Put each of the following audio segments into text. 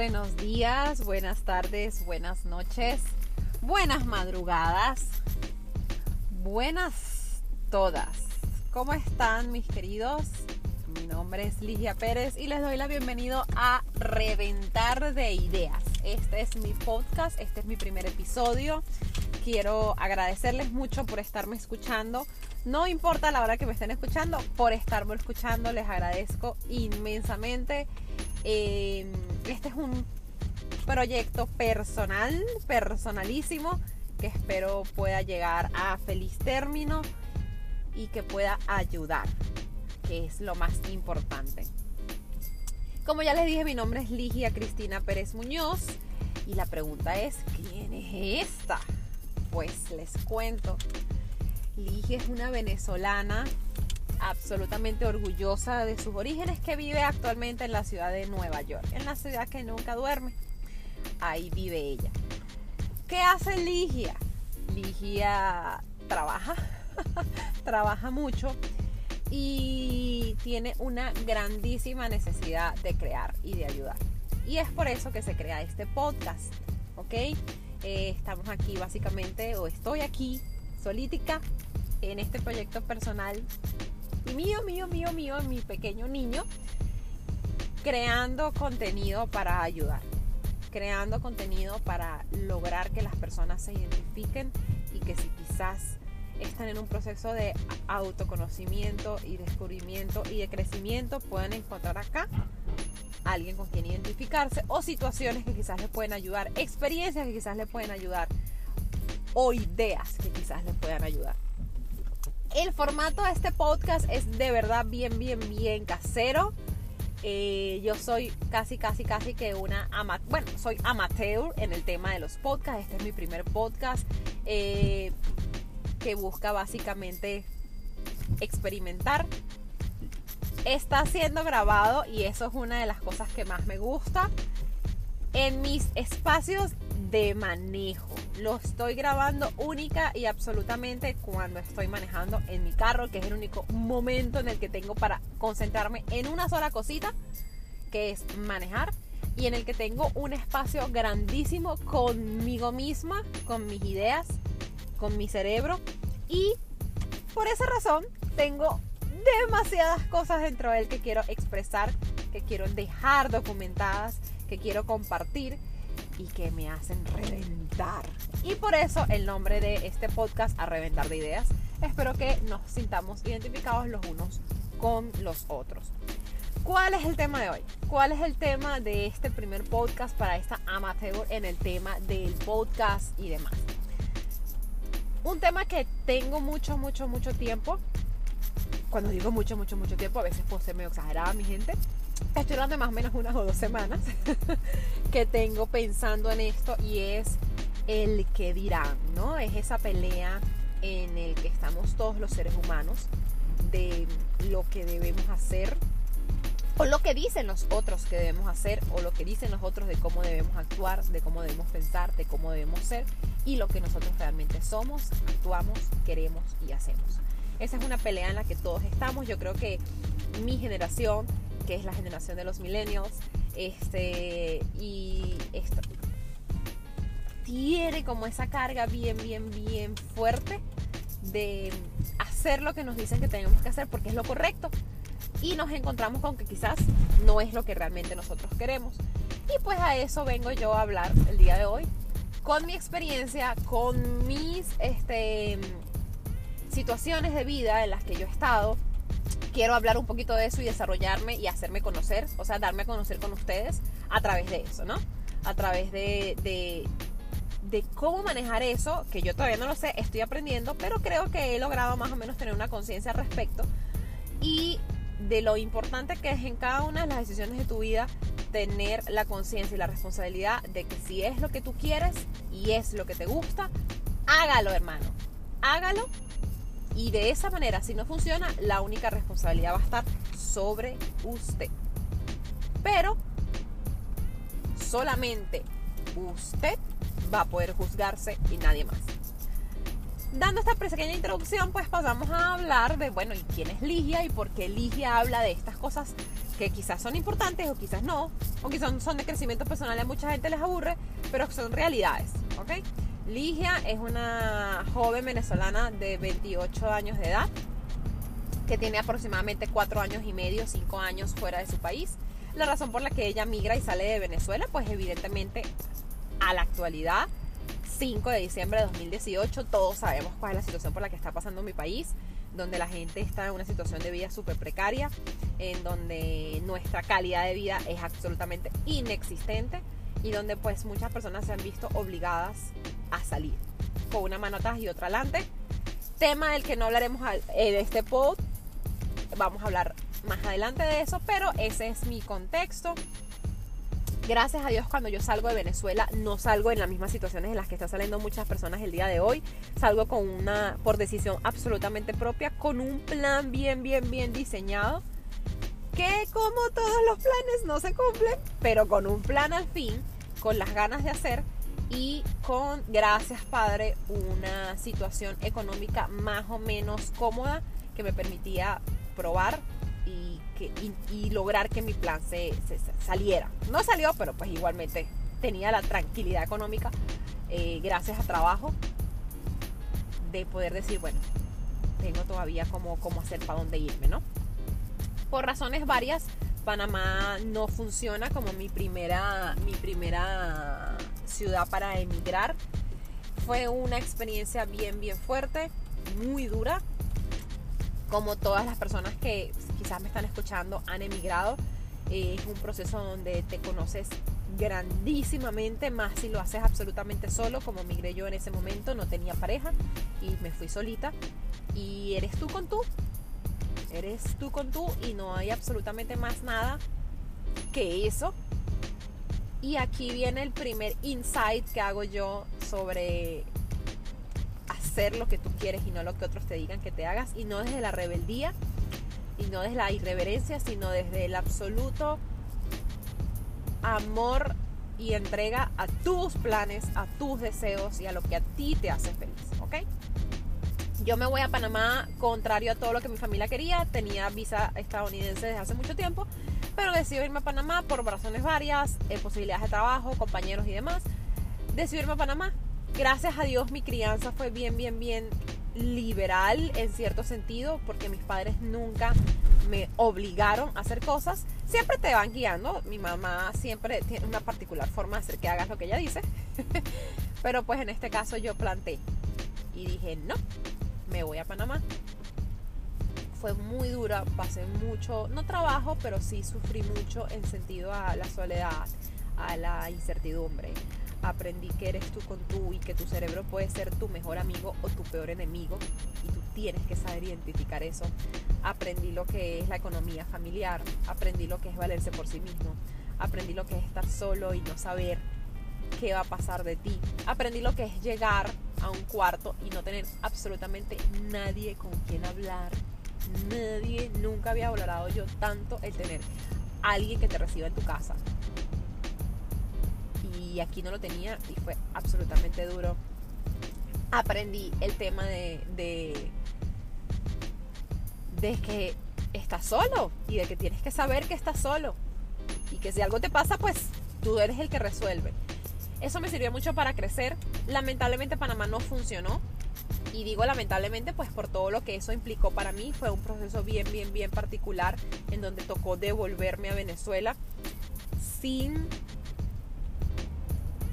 buenos días, buenas tardes, buenas noches, buenas madrugadas, buenas todas. ¿Cómo están mis queridos? Mi nombre es Ligia Pérez y les doy la bienvenida a Reventar de Ideas. Este es mi podcast, este es mi primer episodio. Quiero agradecerles mucho por estarme escuchando. No importa la hora que me estén escuchando, por estarme escuchando les agradezco inmensamente. Eh, este es un proyecto personal, personalísimo, que espero pueda llegar a feliz término y que pueda ayudar, que es lo más importante. Como ya les dije, mi nombre es Ligia Cristina Pérez Muñoz y la pregunta es, ¿quién es esta? Pues les cuento. Ligia es una venezolana absolutamente orgullosa de sus orígenes que vive actualmente en la ciudad de Nueva York, en la ciudad que nunca duerme. Ahí vive ella. ¿Qué hace Ligia? Ligia trabaja, trabaja mucho y tiene una grandísima necesidad de crear y de ayudar. Y es por eso que se crea este podcast, ¿ok? Eh, estamos aquí básicamente, o estoy aquí solítica en este proyecto personal mío, mío, mío, mío, mi pequeño niño, creando contenido para ayudar, creando contenido para lograr que las personas se identifiquen y que si quizás están en un proceso de autoconocimiento y descubrimiento y de crecimiento, puedan encontrar acá alguien con quien identificarse o situaciones que quizás les pueden ayudar, experiencias que quizás les pueden ayudar o ideas que quizás les puedan ayudar. El formato de este podcast es de verdad bien, bien, bien casero. Eh, yo soy casi, casi, casi que una amateur, bueno, soy amateur en el tema de los podcasts. Este es mi primer podcast eh, que busca básicamente experimentar. Está siendo grabado y eso es una de las cosas que más me gusta en mis espacios de manejo. Lo estoy grabando única y absolutamente cuando estoy manejando en mi carro, que es el único momento en el que tengo para concentrarme en una sola cosita, que es manejar, y en el que tengo un espacio grandísimo conmigo misma, con mis ideas, con mi cerebro, y por esa razón tengo demasiadas cosas dentro de él que quiero expresar, que quiero dejar documentadas, que quiero compartir y que me hacen reventar. Y por eso el nombre de este podcast, A Reventar de Ideas. Espero que nos sintamos identificados los unos con los otros. ¿Cuál es el tema de hoy? ¿Cuál es el tema de este primer podcast para esta amateur en el tema del podcast y demás? Un tema que tengo mucho, mucho, mucho tiempo. Cuando digo mucho, mucho, mucho tiempo, a veces puedo ser medio exagerada, mi gente estoy hablando más o menos unas o dos semanas que tengo pensando en esto y es el que dirán, ¿no? Es esa pelea en el que estamos todos los seres humanos de lo que debemos hacer o lo que dicen los otros que debemos hacer o lo que dicen los otros de cómo debemos actuar, de cómo debemos pensar, de cómo debemos ser y lo que nosotros realmente somos, actuamos, queremos y hacemos. Esa es una pelea en la que todos estamos. Yo creo que mi generación que es la generación de los millennials, este, y esto tiene como esa carga bien, bien, bien fuerte de hacer lo que nos dicen que tenemos que hacer porque es lo correcto. Y nos encontramos con que quizás no es lo que realmente nosotros queremos. Y pues a eso vengo yo a hablar el día de hoy, con mi experiencia, con mis este, situaciones de vida en las que yo he estado, quiero hablar un poquito de eso y desarrollarme y hacerme conocer, o sea, darme a conocer con ustedes a través de eso, ¿no? A través de, de, de cómo manejar eso, que yo todavía no lo sé, estoy aprendiendo, pero creo que he logrado más o menos tener una conciencia al respecto y de lo importante que es en cada una de las decisiones de tu vida tener la conciencia y la responsabilidad de que si es lo que tú quieres y es lo que te gusta, hágalo, hermano. Hágalo y de esa manera, si no funciona, la única responsabilidad va a estar sobre usted. Pero solamente usted va a poder juzgarse y nadie más. dando esta pequeña introducción, pues pasamos a hablar de, bueno, ¿y quién es Ligia y por qué Ligia habla de estas cosas que quizás son importantes o quizás no, o quizás son de crecimiento personal y a mucha gente les aburre, pero son realidades, ¿ok? Ligia es una joven venezolana de 28 años de edad que tiene aproximadamente 4 años y medio, 5 años fuera de su país. La razón por la que ella migra y sale de Venezuela, pues evidentemente a la actualidad 5 de diciembre de 2018, todos sabemos cuál es la situación por la que está pasando mi país, donde la gente está en una situación de vida súper precaria, en donde nuestra calidad de vida es absolutamente inexistente y donde pues muchas personas se han visto obligadas a salir con una mano atrás y otra adelante. Tema del que no hablaremos en este pod, vamos a hablar más adelante de eso, pero ese es mi contexto gracias a Dios cuando yo salgo de Venezuela no salgo en las mismas situaciones en las que están saliendo muchas personas el día de hoy. Salgo con una, por decisión absolutamente propia, con un plan bien, bien, bien diseñado. Que como todos los planes no se cumplen, pero con un plan al fin, con las ganas de hacer y con, gracias Padre, una situación económica más o menos cómoda que me permitía probar y, lograr que mi plan se, saliera. No salió, pero pues igualmente tenía la tranquilidad económica eh, gracias a trabajo de poder decir, bueno, tengo todavía como, como hacer para dónde irme, ¿no? Por razones varias, Panamá no funciona como mi primera, mi primera ciudad para emigrar. Fue una experiencia bien, bien fuerte, muy dura, como todas las personas que quizás me están escuchando han emigrado. Eh, es un proceso donde te conoces grandísimamente, más si lo haces absolutamente solo, como migré yo en ese momento, no tenía pareja y me fui solita. Y eres tú con tú, eres tú con tú y no hay absolutamente más nada que eso. Y aquí viene el primer insight que hago yo sobre hacer lo que tú quieres y no lo que otros te digan que te hagas y no desde la rebeldía y no desde la irreverencia, sino desde el absoluto amor y entrega a tus planes, a tus deseos y a lo que a ti te hace feliz, ¿ok? Yo me voy a Panamá contrario a todo lo que mi familia quería, tenía visa estadounidense desde hace mucho tiempo, pero decidí irme a Panamá por razones varias, eh, posibilidades de trabajo, compañeros y demás. Decidí irme a Panamá. Gracias a Dios mi crianza fue bien, bien, bien liberal en cierto sentido, porque mis padres nunca me obligaron a hacer cosas. Siempre te van guiando. Mi mamá siempre tiene una particular forma de hacer que hagas lo que ella dice. Pero pues en este caso yo planté y dije, no, me voy a Panamá. Fue muy dura, pasé mucho, no trabajo, pero sí sufrí mucho en sentido a la soledad, a la incertidumbre, aprendí que eres tú con tú y que tu cerebro puede ser tu mejor amigo o tu peor enemigo y tú tienes que saber identificar eso. Aprendí lo que es la economía familiar, aprendí lo que es valerse por sí mismo, aprendí lo que es estar solo y no saber qué va a pasar de ti. Aprendí lo que es llegar a un cuarto y no tener absolutamente nadie con quien hablar. Nadie, nunca había valorado yo tanto el tener alguien que te reciba en tu casa, y aquí no lo tenía y fue absolutamente duro. Aprendí el tema de, de, de que estás solo y de que tienes que saber que estás solo y que si algo te pasa, pues tú eres el que resuelve. Eso me sirvió mucho para crecer. Lamentablemente Panamá no funcionó. Y digo lamentablemente pues por todo lo que eso implicó para mí. Fue un proceso bien, bien, bien particular en donde tocó devolverme a Venezuela sin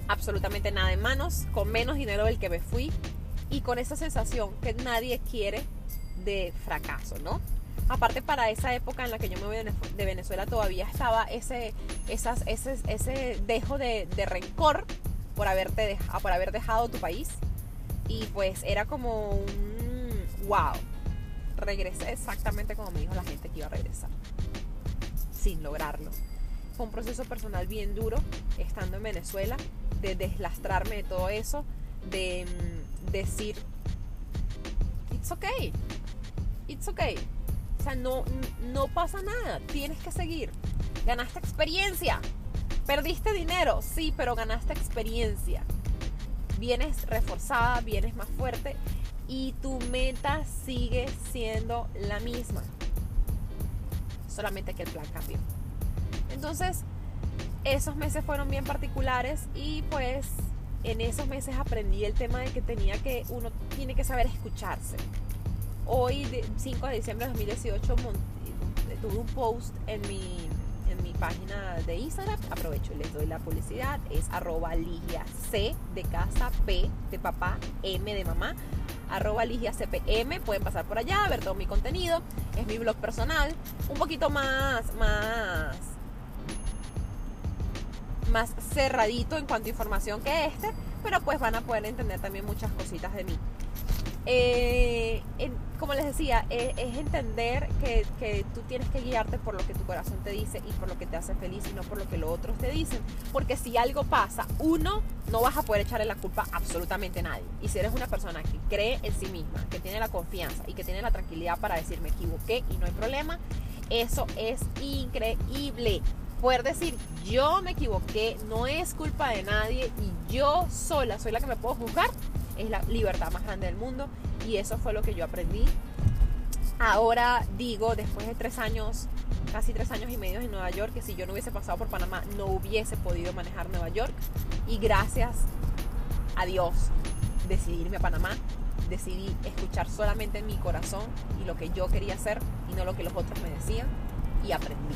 absolutamente nada en manos, con menos dinero del que me fui y con esa sensación que nadie quiere de fracaso, ¿no? Aparte para esa época en la que yo me voy de Venezuela todavía estaba ese, esas, ese, ese dejo de, rencor por, haberte por haber dejado tu país y pues era como un wow, regresé exactamente como me dijo la gente que iba a regresar, sin lograrlo. Fue un proceso personal bien duro estando en Venezuela, de deslastrarme de todo eso, de mm, decir, it's okay, it's okay. O sea, no, no pasa nada, tienes que seguir. Ganaste experiencia, perdiste dinero, sí, pero ganaste experiencia. Vienes reforzada, vienes más fuerte y tu meta sigue siendo la misma. Solamente que el plan cambió. Entonces, esos meses fueron bien particulares y pues en esos meses aprendí el tema de que tenía que, uno tiene que saber escucharse. Hoy, 5 de diciembre de 2018, tuve un post en mi, en mi página de Instagram. Aprovecho y les doy la publicidad. Es arroba Ligia C de casa, P de papá, M de mamá. Arroba Ligia CPM. Pueden pasar por allá, ver todo mi contenido. Es mi blog personal. Un poquito más, más más cerradito en cuanto a información que este, pero pues van a poder entender también muchas cositas de mí. Eh, como les decía, eh, es entender que, que, tú tienes que guiarte por lo que tu corazón te dice y por lo que te hace feliz y no por lo que los otros te dicen. Porque si algo pasa, uno, no vas a poder echarle la culpa a absolutamente nadie. Y si eres una persona que cree en sí misma, que tiene la confianza y que tiene la tranquilidad para decir me equivoqué y no hay problema, eso es increíble poder decir yo me equivoqué, no es culpa de nadie y yo sola soy la que me puedo juzgar, es la libertad más grande del mundo. Y eso fue lo que yo aprendí. Ahora digo, después de tres años, casi tres años y medio en Nueva York, que si yo no hubiese pasado por Panamá no hubiese podido manejar Nueva York. Y gracias a Dios decidí irme a Panamá, decidí escuchar solamente mi corazón y lo que yo quería hacer y no lo que los otros me decían y aprendí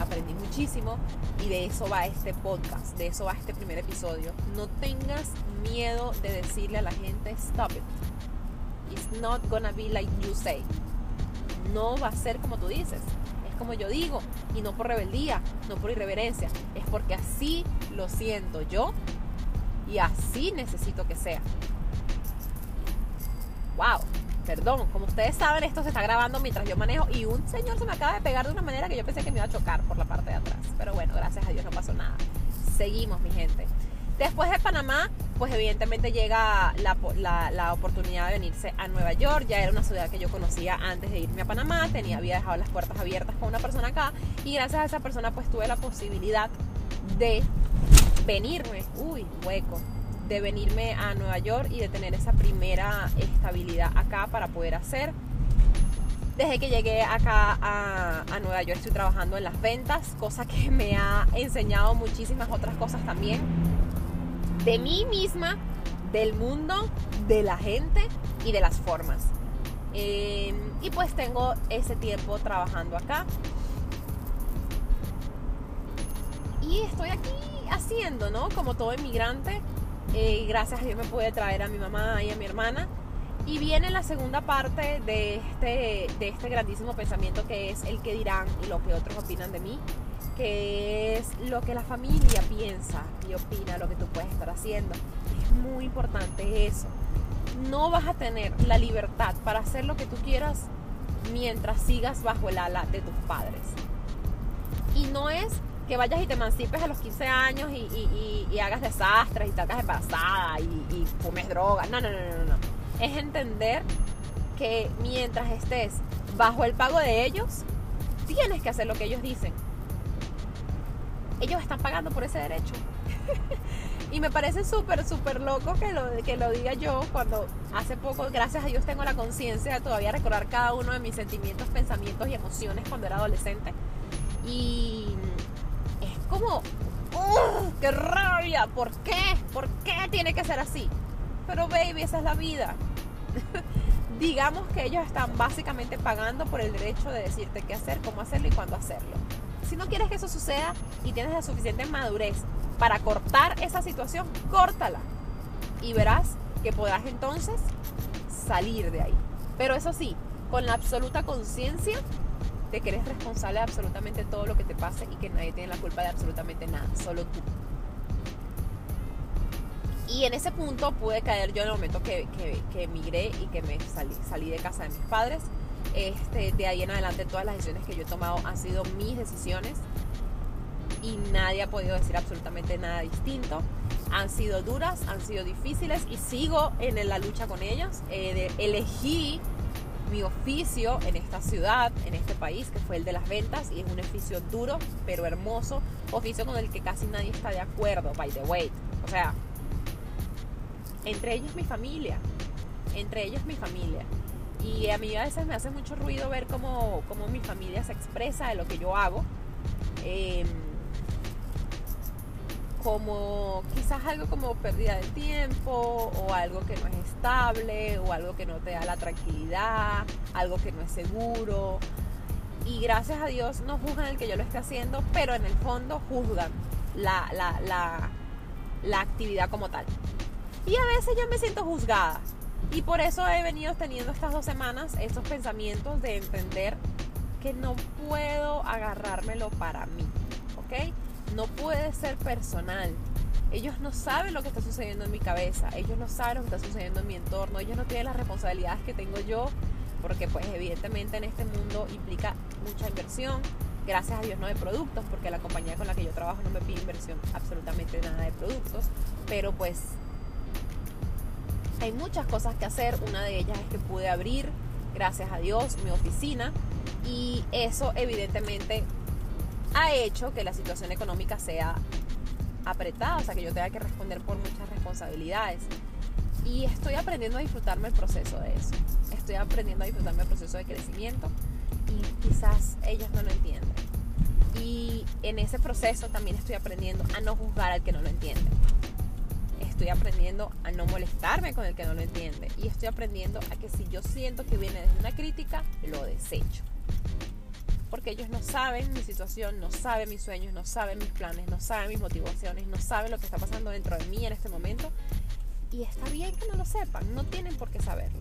aprendí muchísimo y de eso va este podcast, de eso va este primer episodio. No tengas miedo de decirle a la gente, stop it. It's not gonna be like you say. No va a ser como tú dices, es como yo digo, y no por rebeldía, no por irreverencia, es porque así lo siento yo y así necesito que sea. ¡Wow! Perdón, como ustedes saben, esto se está grabando mientras yo manejo y un señor se me acaba de pegar de una manera que yo pensé que me iba a chocar por la parte de atrás. Pero bueno, gracias a Dios no pasó nada. Seguimos, mi gente. Después de Panamá, pues evidentemente llega la, oportunidad de venirse a Nueva York. Ya era una ciudad que yo conocía antes de irme a Panamá. Tenía, había dejado las puertas abiertas con una persona acá. Y gracias a esa persona, pues tuve la posibilidad de venirme. Uy, hueco de venirme a Nueva York y de tener esa primera estabilidad acá para poder hacer. Desde que llegué acá a, Nueva York estoy trabajando en las ventas, cosa que me ha enseñado muchísimas otras cosas también. De mí misma, del mundo, de la gente y de las formas. Em, y pues tengo ese tiempo trabajando acá. Y estoy aquí haciendo, ¿no? Como todo inmigrante, eh, gracias a Dios me pude traer a mi mamá y a mi hermana. Y viene la segunda parte de este, de este grandísimo pensamiento que es el que dirán y lo que otros opinan de mí, que es lo que la familia piensa y opina, lo que tú puedes estar haciendo. Es muy importante eso. No vas a tener la libertad para hacer lo que tú quieras mientras sigas bajo el ala de tus padres. Y no es que vayas y te emancipes a los 15 años y, hagas desastres y hagas embarazada y, y fumes drogas. No, no, no, no, no. Es entender que mientras estés bajo el pago de ellos, tienes que hacer lo que ellos dicen. Ellos están pagando por ese derecho. y me parece súper, súper loco que lo, que lo diga yo cuando hace poco, gracias a Dios, tengo la conciencia de todavía recordar cada uno de mis sentimientos, pensamientos y emociones cuando era adolescente. Y como, ¡qué rabia! ¿Por qué? ¿Por qué tiene que ser así? Pero baby, esa es la vida. Digamos que ellos están básicamente pagando por el derecho de decirte qué hacer, cómo hacerlo y cuándo hacerlo. Si no quieres que eso suceda y tienes la suficiente madurez para cortar esa situación, córtala. Y verás que podrás entonces salir de ahí. Pero eso sí, con la absoluta conciencia de que eres responsable de absolutamente todo lo que te pase y que nadie tiene la culpa de absolutamente nada, solo tú. Y en ese punto pude caer yo en el momento que, que, emigré y que me salí, salí de casa de mis padres. Este, de ahí en adelante todas las decisiones que yo he tomado han sido mis decisiones y nadie ha podido decir absolutamente nada distinto. Han sido duras, han sido difíciles y sigo en la lucha con ellas. Eh, elegí mi oficio en esta ciudad, en este país, que fue el de las ventas, y es un oficio duro, pero hermoso, oficio con el que casi nadie está de acuerdo, by the way. O sea, entre ellos mi familia, entre ellos mi familia. Y a mí a veces me hace mucho ruido ver cómo, cómo mi familia se expresa de lo que yo hago. Em, como quizás algo como pérdida de tiempo o algo que no es estable o algo que no te da la tranquilidad, algo que no es seguro. Y gracias a Dios no juzgan el que yo lo esté haciendo, pero en el fondo juzgan la, la, la, la actividad como tal. Y a veces yo me siento juzgada. Y por eso he venido teniendo estas dos semanas estos pensamientos de entender que no puedo agarrármelo para mí. ¿Ok? No puede ser personal. Ellos no saben lo que está sucediendo en mi cabeza, ellos no saben lo que está sucediendo en mi entorno, ellos no tienen las responsabilidades que tengo yo, porque pues evidentemente en este mundo implica mucha inversión. Gracias a Dios no de productos, porque la compañía con la que yo trabajo no me pide inversión absolutamente nada de productos, pero pues hay muchas cosas que hacer. Una de ellas es que pude abrir, gracias a Dios, mi oficina y eso evidentemente ha hecho que la situación económica sea apretada, o sea, que yo tenga que responder por muchas responsabilidades. Y estoy aprendiendo a disfrutarme el proceso de eso. Estoy aprendiendo a disfrutarme el proceso de crecimiento y quizás ellos no lo entienden. Y en ese proceso también estoy aprendiendo a no juzgar al que no lo entiende. Estoy aprendiendo a no molestarme con el que no lo entiende. Y estoy aprendiendo a que si yo siento que viene desde una crítica, lo desecho porque ellos no saben mi situación, no saben mis sueños, no saben mis planes, no saben mis motivaciones, no saben lo que está pasando dentro de mí en este momento. Y está bien que no lo sepan, no tienen por qué saberlo.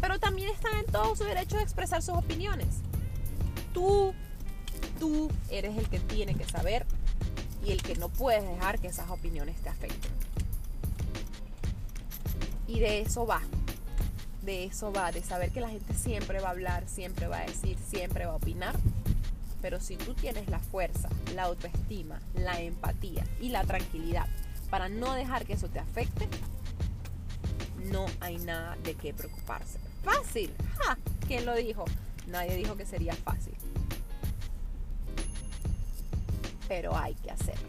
Pero también están en todo su derecho de expresar sus opiniones. Tú, tú eres el que tiene que saber y el que no puedes dejar que esas opiniones te afecten. Y de eso va. De eso va, de saber que la gente siempre va a hablar, siempre va a decir, siempre va a opinar pero si tú tienes la fuerza, la autoestima, la empatía y la tranquilidad para no dejar que eso te afecte, no hay nada de qué preocuparse. Fácil. ¡Ja! ¿Quién lo dijo? Nadie dijo que sería fácil. Pero hay que hacerlo.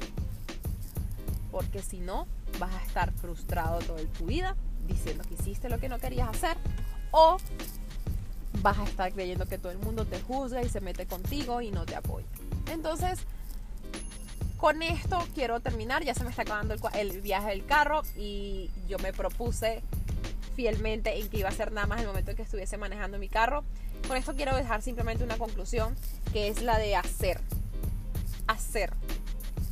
Porque si no, vas a estar frustrado toda tu vida diciendo que hiciste lo que no querías hacer o vas a estar creyendo que todo el mundo te juzga y se mete contigo y no te apoya. Entonces, con esto quiero terminar. Ya se me está acabando el, viaje del carro y yo me propuse fielmente en que iba a ser nada más el momento en que estuviese manejando mi carro. Con esto quiero dejar simplemente una conclusión que es la de hacer. Hacer.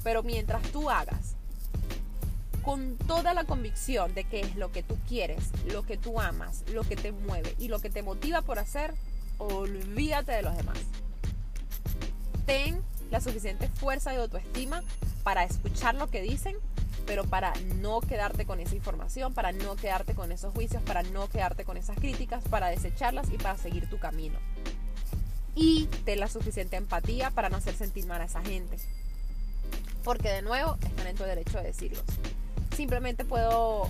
Pero mientras tú hagas con toda la convicción de que es lo que tú quieres, lo que tú amas, lo que te mueve y lo que te motiva por hacer, olvídate de los demás. Ten la suficiente fuerza y autoestima para escuchar lo que dicen, pero para no quedarte con esa información, para no quedarte con esos juicios, para no quedarte con esas críticas, para desecharlas y para seguir tu camino. Y ten la suficiente empatía para no hacer sentir mal a esa gente. Porque de nuevo están en tu derecho de decirlo simplemente puedo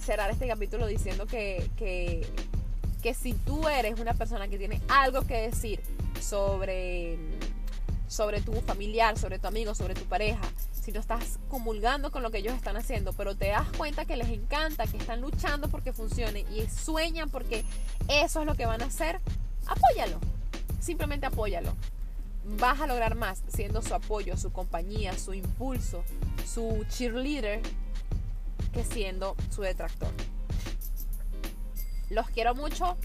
cerrar este capítulo diciendo que, que, que si tú eres una persona que tiene algo que decir sobre, sobre tu familiar, sobre tu amigo, sobre tu pareja, si no estás comulgando con lo que ellos están haciendo, pero te das cuenta que les encanta, que están luchando porque funcione y sueñan porque eso es lo que van a hacer, apóyalo. Simplemente apóyalo. Vas a lograr más siendo su apoyo, su compañía, su impulso, su cheerleader que siendo su detractor. Los quiero mucho.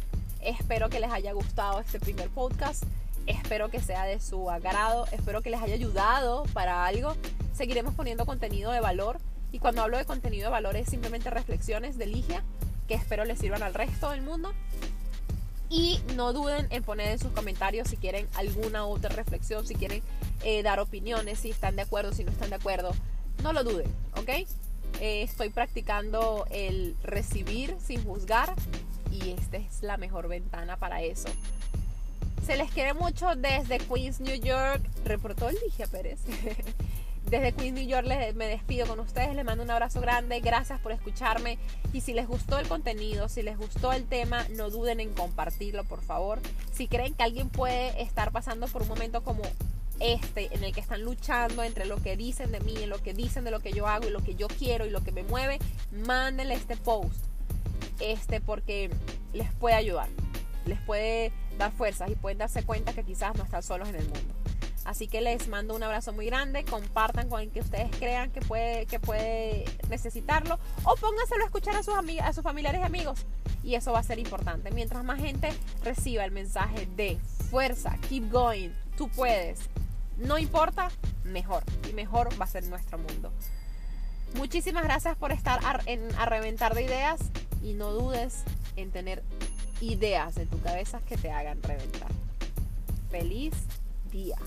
Espero que les haya gustado este primer podcast. Espero que sea de su agrado. Espero que les haya ayudado para algo. Seguiremos poniendo contenido de valor. Y cuando hablo de contenido de valor es simplemente reflexiones de Ligia que espero les sirvan al resto del mundo. Y no duden en poner en sus comentarios si quieren alguna otra reflexión, si quieren eh, dar opiniones, si están de acuerdo, si no están de acuerdo no lo duden, ¿ok? Eh, estoy practicando el recibir sin juzgar y esta es la mejor ventana para eso. Se les quiere mucho desde Queens, New York. Reportó Ligia Pérez. Desde Queens, New York les, me despido con ustedes. Les mando un abrazo grande. Gracias por escucharme. Y si les gustó el contenido, si les gustó el tema, no duden en compartirlo, por favor. Si creen que alguien puede estar pasando por un momento como este en el que están luchando entre lo que dicen de mí, en lo que dicen de lo que yo hago y lo que yo quiero y lo que me mueve, mándenle este post. este, porque les puede ayudar, les puede dar fuerzas y pueden darse cuenta que quizás no están solos en el mundo. Así que les mando un abrazo muy grande, compartan con el que ustedes crean que puede, que puede necesitarlo o pónganselo a escuchar a sus, a sus familiares y amigos. Y eso va a ser importante. Mientras más gente reciba el mensaje de fuerza, keep going, tú puedes, no importa, mejor. Y mejor va a ser nuestro mundo. Muchísimas gracias por estar en, a reventar de ideas y no dudes en tener ideas en tu cabeza que te hagan reventar. Feliz día.